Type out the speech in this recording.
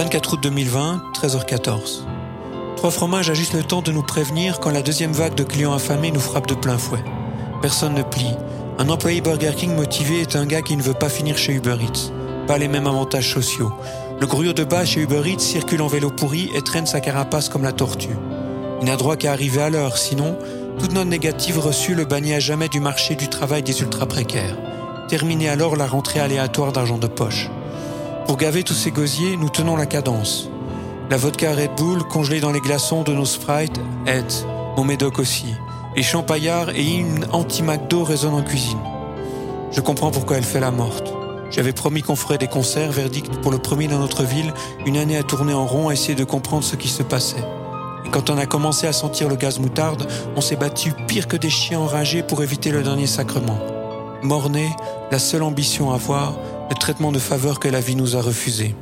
24 août 2020, 13h14. Trois fromages a juste le temps de nous prévenir quand la deuxième vague de clients affamés nous frappe de plein fouet. Personne ne plie. Un employé Burger King motivé est un gars qui ne veut pas finir chez Uber Eats. Pas les mêmes avantages sociaux. Le gruyot de bas chez Uber Eats circule en vélo pourri et traîne sa carapace comme la tortue. Il n'a droit qu'à arriver à l'heure, sinon, toute note négative reçue le bannit à jamais du marché du travail des ultra précaires. Terminez alors la rentrée aléatoire d'argent de poche. Pour gaver tous ces gosiers, nous tenons la cadence. La vodka Red Bull congelée dans les glaçons de nos Sprite aide, mon médoc aussi. Les champaillards et hymnes anti-McDo résonnent en cuisine. Je comprends pourquoi elle fait la morte. J'avais promis qu'on ferait des concerts, verdict pour le premier dans notre ville, une année à tourner en rond à essayer de comprendre ce qui se passait. Et quand on a commencé à sentir le gaz moutarde, on s'est battu pire que des chiens enragés pour éviter le dernier sacrement. Morné, la seule ambition à avoir, le traitement de faveur que la vie nous a refusé.